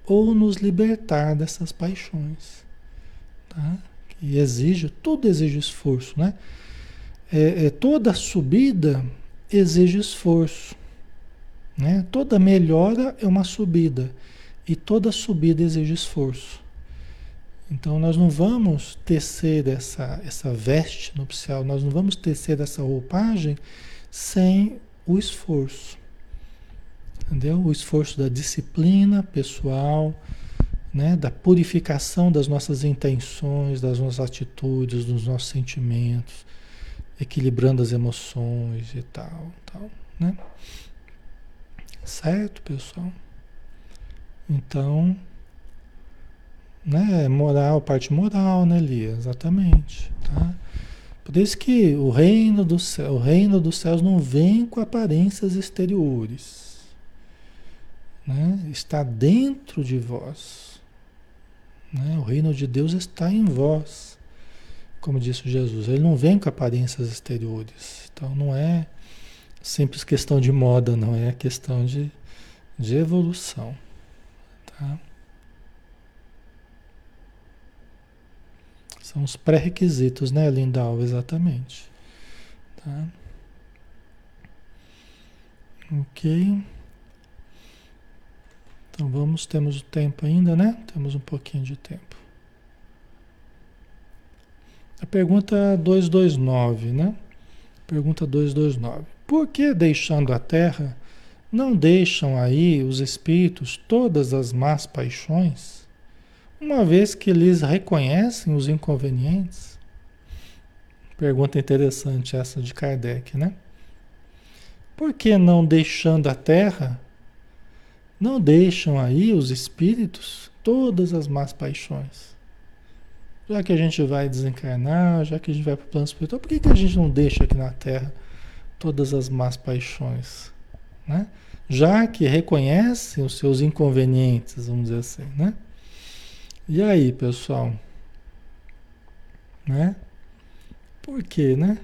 ou nos libertar dessas paixões. Tá? Que exige, tudo exige esforço. Né? É, é, toda subida exige esforço. Né? Toda melhora é uma subida. E toda subida exige esforço. Então nós não vamos tecer essa, essa veste nupcial, nós não vamos tecer essa roupagem sem o esforço. Entendeu? O esforço da disciplina pessoal, né? da purificação das nossas intenções, das nossas atitudes, dos nossos sentimentos, equilibrando as emoções e tal, tal, né? Certo, pessoal? Então, né? Moral, parte moral, né, Lia? Exatamente, tá? Por isso que o reino, do céu, o reino dos céus não vem com aparências exteriores. Né? Está dentro de vós. Né? O reino de Deus está em vós. Como disse Jesus, ele não vem com aparências exteriores. Então não é simples questão de moda, não é questão de, de evolução. Tá? São os pré-requisitos, né, Lindal? Exatamente. Tá? Ok. Então vamos, temos o tempo ainda, né? Temos um pouquinho de tempo. A pergunta 229, né? Pergunta 229. Por que deixando a terra, não deixam aí os espíritos todas as más paixões? uma vez que eles reconhecem os inconvenientes? Pergunta interessante essa de Kardec, né? Por que não deixando a terra, não deixam aí os espíritos todas as más paixões? Já que a gente vai desencarnar, já que a gente vai para o plano espiritual, por que, que a gente não deixa aqui na terra todas as más paixões? Né? Já que reconhecem os seus inconvenientes, vamos dizer assim, né? E aí, pessoal? Né? Por quê, né?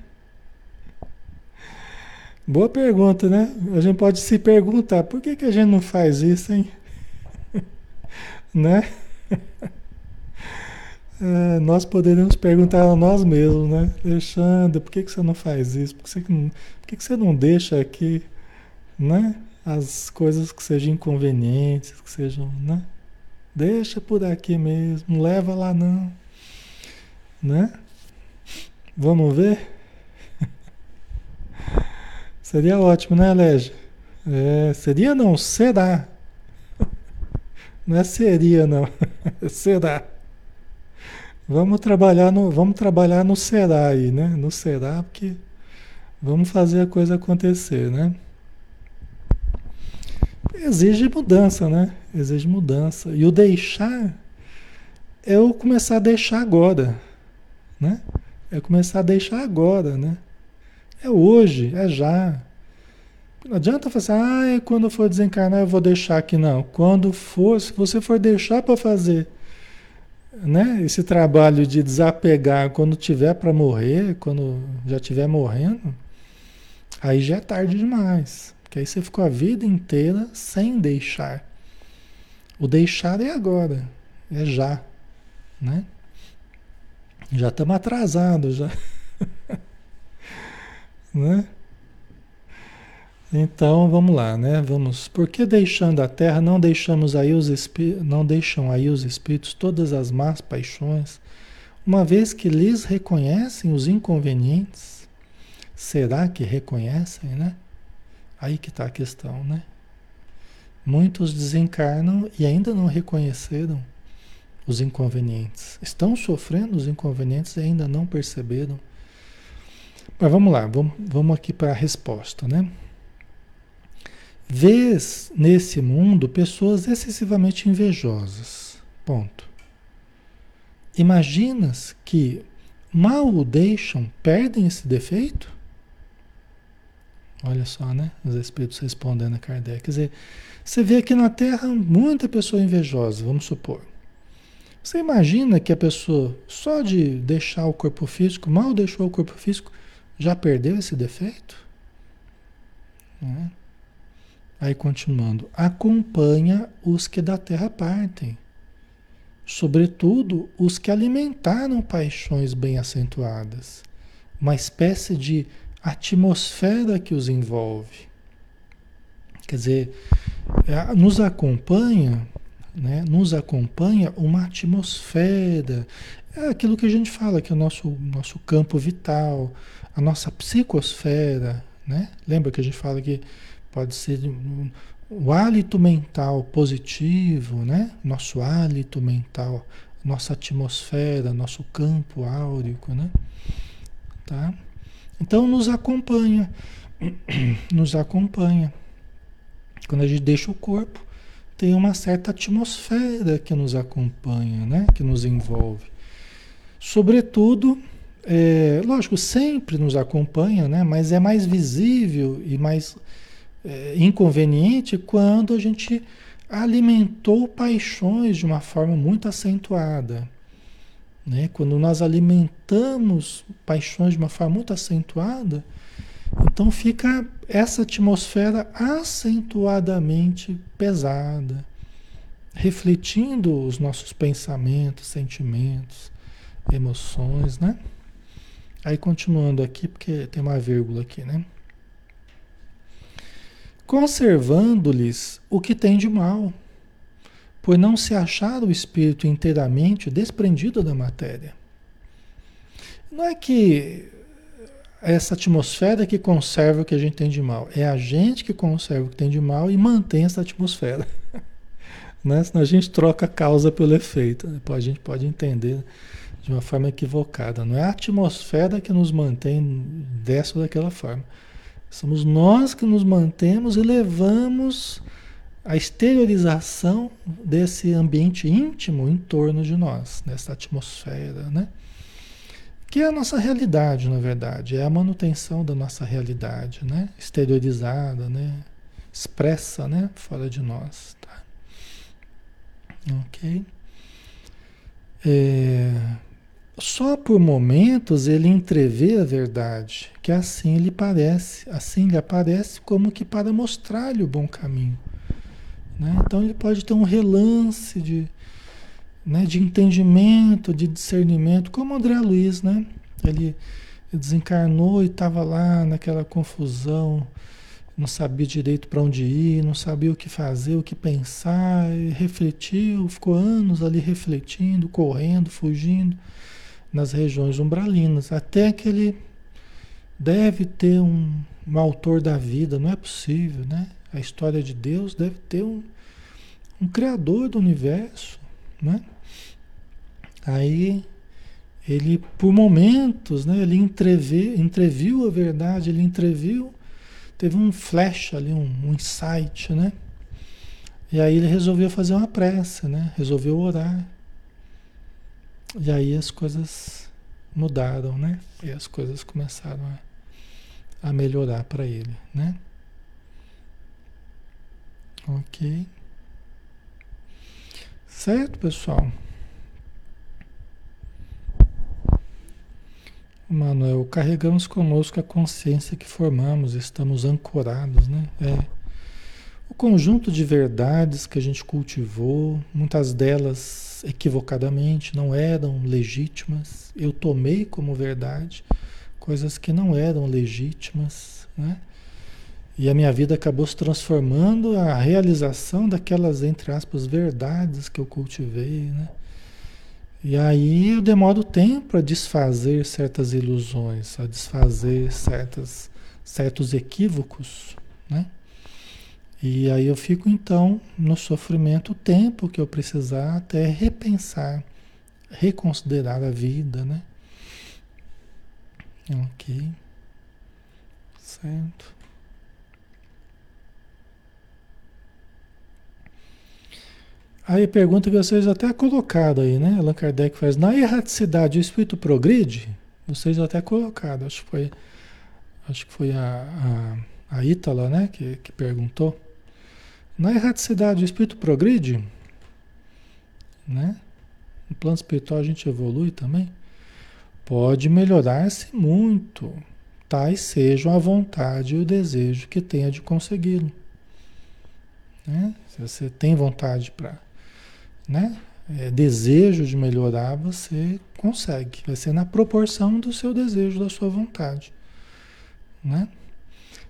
Boa pergunta, né? A gente pode se perguntar, por que, que a gente não faz isso, hein? né? É, nós poderíamos perguntar a nós mesmos, né? Alexandre, por que, que você não faz isso? Por que, você, por que, que você não deixa aqui, né? As coisas que sejam inconvenientes, que sejam, né? Deixa por aqui mesmo, não leva lá não. Né? Vamos ver? seria ótimo, né, Lege? É, seria não, será. Não é seria não, será. Vamos trabalhar no, vamos trabalhar no será aí, né? No será, porque vamos fazer a coisa acontecer, né? exige mudança, né? Exige mudança. E o deixar é eu começar a deixar agora, né? É começar a deixar agora, né? É hoje, é já. Não adianta falar assim, ah, quando eu for desencarnar eu vou deixar aqui. Não, quando for, se você for deixar para fazer né, esse trabalho de desapegar quando tiver para morrer, quando já estiver morrendo, aí já é tarde demais. Que aí você ficou a vida inteira sem deixar. O deixar é agora, é já, né? Já estamos atrasados já. né? Então vamos lá, né? Vamos. Por que deixando a terra não deixamos aí os espíritos, não deixam aí os espíritos todas as más paixões, uma vez que lhes reconhecem os inconvenientes? Será que reconhecem, né? Aí que está a questão, né? Muitos desencarnam e ainda não reconheceram os inconvenientes. Estão sofrendo os inconvenientes e ainda não perceberam. Mas vamos lá, vamos, vamos aqui para a resposta, né? Vês nesse mundo pessoas excessivamente invejosas, Ponto. Imaginas que mal o deixam, perdem esse defeito? Olha só, né? Os espíritos respondendo a Kardec. Quer dizer, você vê aqui na Terra muita pessoa invejosa, vamos supor. Você imagina que a pessoa, só de deixar o corpo físico, mal deixou o corpo físico, já perdeu esse defeito? Né? Aí continuando, acompanha os que da terra partem, sobretudo os que alimentaram paixões bem acentuadas, uma espécie de atmosfera que os envolve. Quer dizer, é, nos acompanha, né, nos acompanha uma atmosfera, é aquilo que a gente fala, que é o nosso, nosso campo vital, a nossa psicosfera, né? Lembra que a gente fala que pode ser o hálito mental positivo, né? Nosso hálito mental, nossa atmosfera, nosso campo áurico, né? Tá? Então nos acompanha, nos acompanha. Quando a gente deixa o corpo, tem uma certa atmosfera que nos acompanha, né? Que nos envolve. Sobretudo é, lógico, sempre nos acompanha, né? mas é mais visível e mais é, inconveniente quando a gente alimentou paixões de uma forma muito acentuada. Né? Quando nós alimentamos paixões de uma forma muito acentuada, então fica essa atmosfera acentuadamente pesada, refletindo os nossos pensamentos, sentimentos, emoções, né? Aí continuando aqui, porque tem uma vírgula aqui, né? Conservando-lhes o que tem de mal, por não se achar o espírito inteiramente desprendido da matéria. Não é que essa atmosfera que conserva o que a gente tem de mal, é a gente que conserva o que tem de mal e mantém essa atmosfera. né? Senão a gente troca a causa pelo efeito. Né? A gente pode entender de uma forma equivocada. Não é a atmosfera que nos mantém dessa ou daquela forma. Somos nós que nos mantemos e levamos a exteriorização desse ambiente íntimo em torno de nós, dessa atmosfera, né? Que é a nossa realidade, na verdade, é a manutenção da nossa realidade, né? Exteriorizada, né? Expressa, né? Fora de nós, tá? Ok? É, só por momentos ele entrevê a verdade, que assim lhe parece, assim lhe aparece como que para mostrar-lhe o bom caminho. Né? Então ele pode ter um relance de, né, de entendimento, de discernimento, como André Luiz, né? Ele desencarnou e estava lá naquela confusão, não sabia direito para onde ir, não sabia o que fazer, o que pensar, refletiu, ficou anos ali refletindo, correndo, fugindo nas regiões umbralinas, até que ele deve ter um, um autor da vida, não é possível, né? A história de Deus deve ter um, um criador do universo, né? Aí ele, por momentos, né, ele entrevê, entreviu a verdade, ele entreviu, teve um flash ali, um, um insight, né? E aí ele resolveu fazer uma prece, né? Resolveu orar. E aí as coisas mudaram, né? E as coisas começaram a, a melhorar para ele, né? Ok. Certo, pessoal? Manuel, carregamos conosco a consciência que formamos, estamos ancorados, né? É. O conjunto de verdades que a gente cultivou, muitas delas equivocadamente, não eram legítimas. Eu tomei como verdade coisas que não eram legítimas, né? E a minha vida acabou se transformando a realização daquelas, entre aspas, verdades que eu cultivei, né? E aí eu demoro tempo a desfazer certas ilusões, a desfazer certas, certos equívocos, né? E aí eu fico então no sofrimento o tempo que eu precisar até repensar, reconsiderar a vida, né? Ok. Certo. Aí pergunta que vocês até colocaram aí, né? Allan Kardec faz. Na erraticidade, o espírito progride? Vocês até colocaram, acho que foi, acho que foi a, a, a Ítala, né? Que, que perguntou. Na erraticidade, o espírito progride? Né? No plano espiritual a gente evolui também? Pode melhorar-se muito, tais sejam a vontade e o desejo que tenha de consegui-lo. Né? Se você tem vontade para né? É, desejo de melhorar, você consegue. Vai ser na proporção do seu desejo, da sua vontade. Né?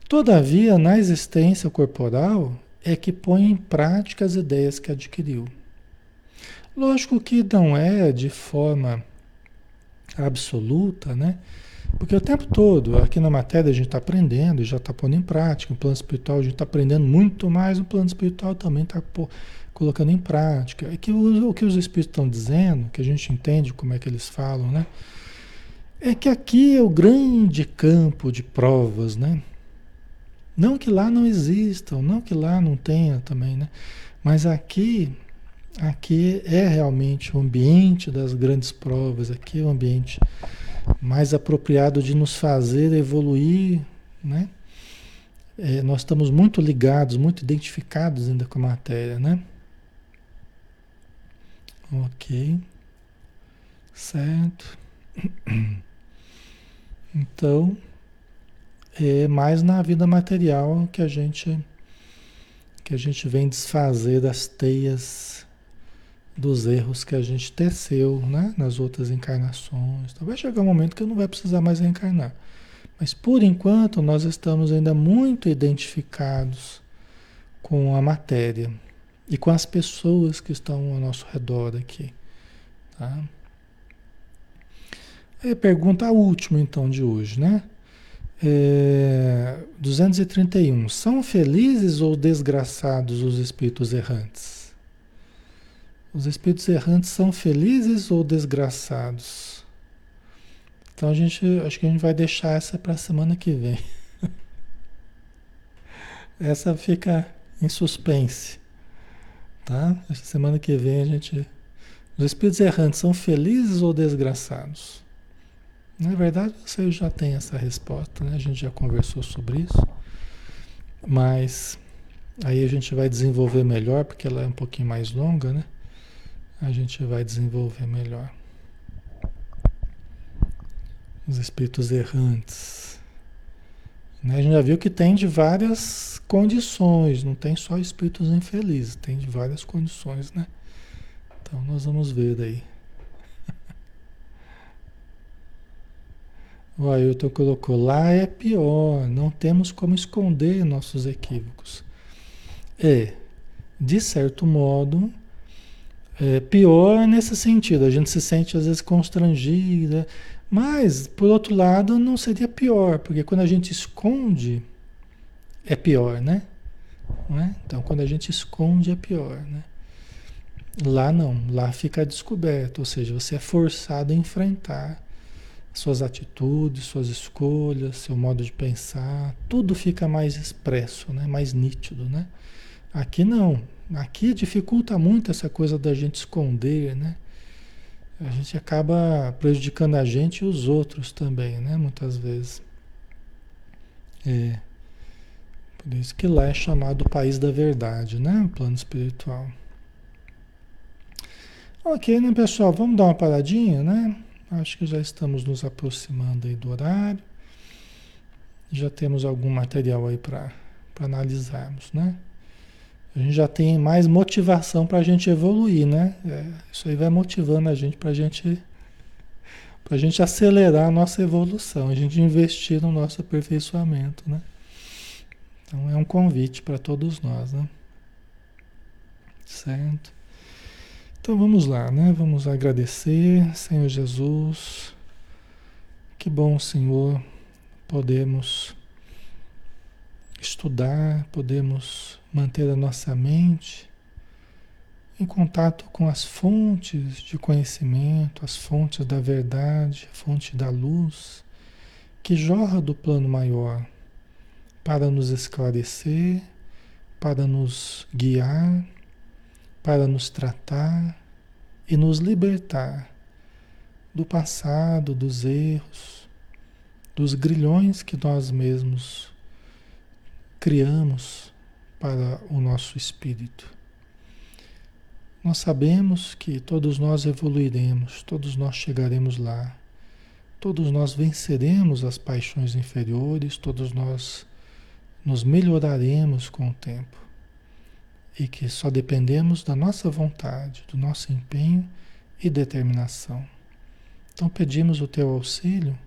Todavia, na existência corporal, é que põe em prática as ideias que adquiriu. Lógico que não é de forma absoluta, né? Porque o tempo todo, aqui na matéria, a gente está aprendendo, já está pondo em prática. No plano espiritual, a gente está aprendendo muito mais. No plano espiritual também está colocando em prática. É que o, o que os espíritos estão dizendo, que a gente entende como é que eles falam, né? É que aqui é o grande campo de provas, né? Não que lá não existam, não que lá não tenha também, né? Mas aqui, aqui é realmente o ambiente das grandes provas, aqui é o ambiente mais apropriado de nos fazer evoluir, né? É, nós estamos muito ligados, muito identificados ainda com a matéria, né? Ok. Certo. Então, é mais na vida material que a gente que a gente vem desfazer das teias dos erros que a gente teceu, né, nas outras encarnações. Então vai chegar um momento que não vai precisar mais reencarnar. Mas por enquanto nós estamos ainda muito identificados com a matéria e com as pessoas que estão ao nosso redor aqui. Tá? É, pergunta a última então de hoje, né? É, 231. São felizes ou desgraçados os espíritos errantes? Os espíritos errantes são felizes ou desgraçados? Então a gente, acho que a gente vai deixar essa para a semana que vem. essa fica em suspense. Tá? Essa semana que vem a gente. Os espíritos errantes são felizes ou desgraçados? Na verdade, você já tem essa resposta, né? A gente já conversou sobre isso. Mas aí a gente vai desenvolver melhor, porque ela é um pouquinho mais longa, né? A gente vai desenvolver melhor. Os espíritos errantes. Né? A gente já viu que tem de várias condições, não tem só espíritos infelizes, tem de várias condições, né? Então nós vamos ver daí. O Ailton colocou, lá é pior, não temos como esconder nossos equívocos. É, de certo modo, é pior nesse sentido, a gente se sente às vezes constrangida, mas, por outro lado, não seria pior, porque quando a gente esconde, é pior, né? É? Então, quando a gente esconde, é pior, né? Lá não, lá fica descoberto, ou seja, você é forçado a enfrentar suas atitudes, suas escolhas, seu modo de pensar, tudo fica mais expresso, né? mais nítido. Né? Aqui não, aqui dificulta muito essa coisa da gente esconder, né? a gente acaba prejudicando a gente e os outros também, né? Muitas vezes. É. Por isso que lá é chamado o país da verdade, né? O plano espiritual. Ok, né, pessoal? Vamos dar uma paradinha, né? Acho que já estamos nos aproximando aí do horário. Já temos algum material aí para analisarmos, né? a gente já tem mais motivação para a gente evoluir, né? É, isso aí vai motivando a gente para gente, a gente acelerar a nossa evolução, a gente investir no nosso aperfeiçoamento, né? Então é um convite para todos nós, né? Certo? Então vamos lá, né? Vamos agradecer, Senhor Jesus. Que bom, Senhor, podemos estudar, podemos manter a nossa mente em contato com as fontes de conhecimento, as fontes da verdade, a fonte da luz que jorra do plano maior para nos esclarecer, para nos guiar, para nos tratar e nos libertar do passado, dos erros, dos grilhões que nós mesmos criamos para o nosso espírito. Nós sabemos que todos nós evoluiremos, todos nós chegaremos lá, todos nós venceremos as paixões inferiores, todos nós nos melhoraremos com o tempo e que só dependemos da nossa vontade, do nosso empenho e determinação. Então pedimos o teu auxílio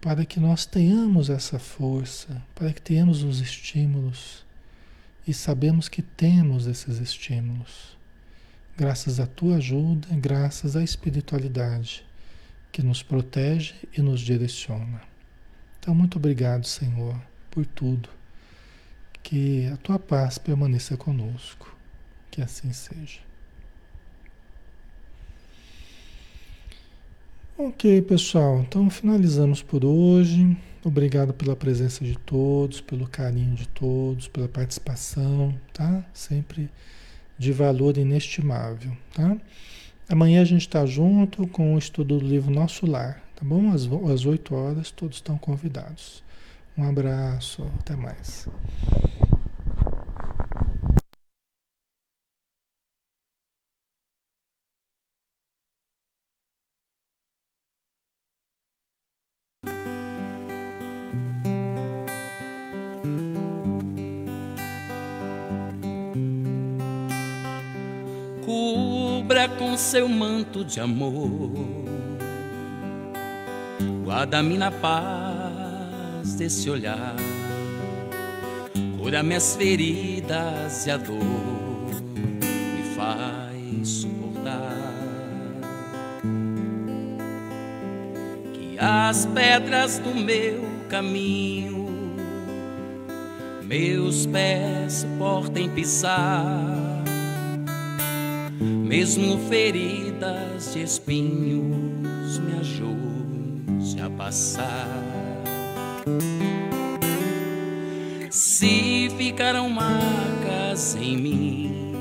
para que nós tenhamos essa força, para que tenhamos os estímulos e sabemos que temos esses estímulos. Graças à tua ajuda, graças à espiritualidade que nos protege e nos direciona. Então, muito obrigado, Senhor, por tudo. Que a tua paz permaneça conosco. Que assim seja. Ok, pessoal. Então finalizamos por hoje. Obrigado pela presença de todos, pelo carinho de todos, pela participação, tá? Sempre de valor inestimável, tá? Amanhã a gente está junto com o estudo do livro Nosso Lar, tá bom? Às, às 8 horas, todos estão convidados. Um abraço, até mais. Cubra com seu manto de amor, guarda-me na paz desse olhar, cura minhas feridas e a dor me faz suportar. Que as pedras do meu caminho meus pés suportem pisar mesmo feridas de espinhos, me ajude a passar. Se ficaram marcas em mim,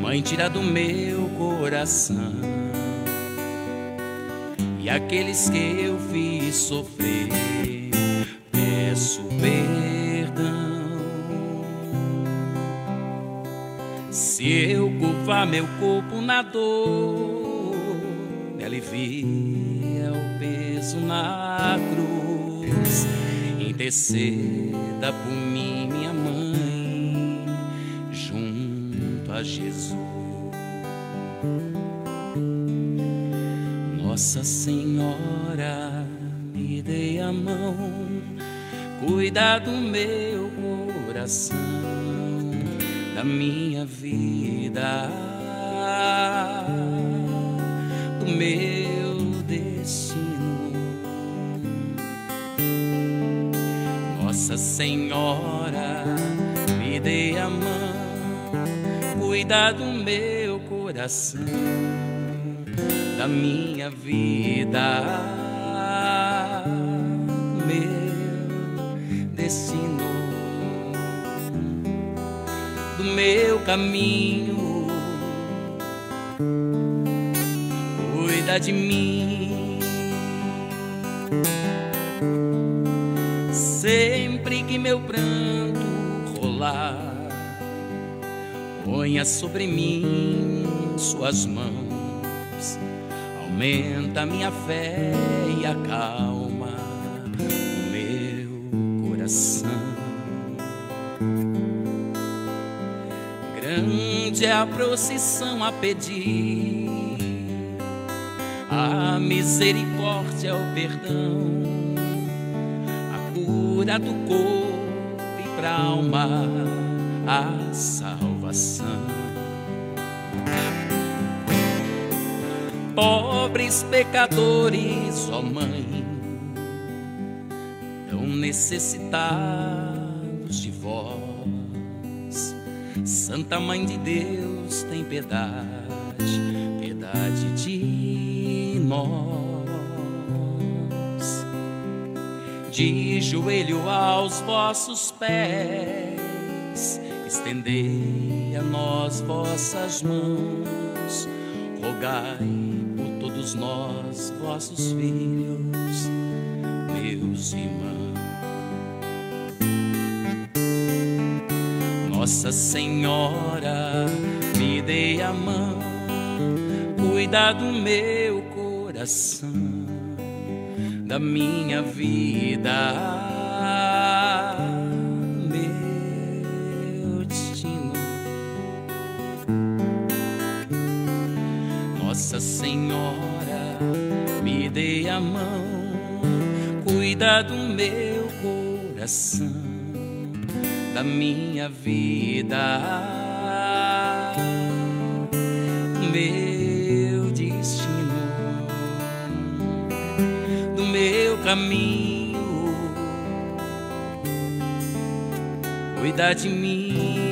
Mãe, tira do meu coração e aqueles que eu fiz sofrer, peço perdão. Se eu curvar meu corpo na dor, me alivia o peso na cruz. Interceda por mim, minha mãe, junto a Jesus. Nossa Senhora, me dê a mão, cuida do meu coração da minha vida, Senhora, me dê a mão, cuida do meu coração, da minha vida, meu destino do meu caminho. Cuida de mim. Pranto rolar, ponha sobre mim suas mãos, aumenta minha fé e acalma o meu coração. Grande é a procissão a pedir, a misericórdia, o perdão, a cura do corpo alma, a salvação. Pobres pecadores, ó Mãe, tão necessitados de vós Santa Mãe de Deus, tem piedade, piedade de nós. De joelho aos vossos pés, estendei a nós vossas mãos, rogai por todos nós, vossos filhos, meus irmãos. Nossa Senhora, me dê a mão, cuida do meu coração, da minha vida. Nossa Senhora, me dê a mão, cuida do meu coração, da minha vida, meu caminho, cuida de mim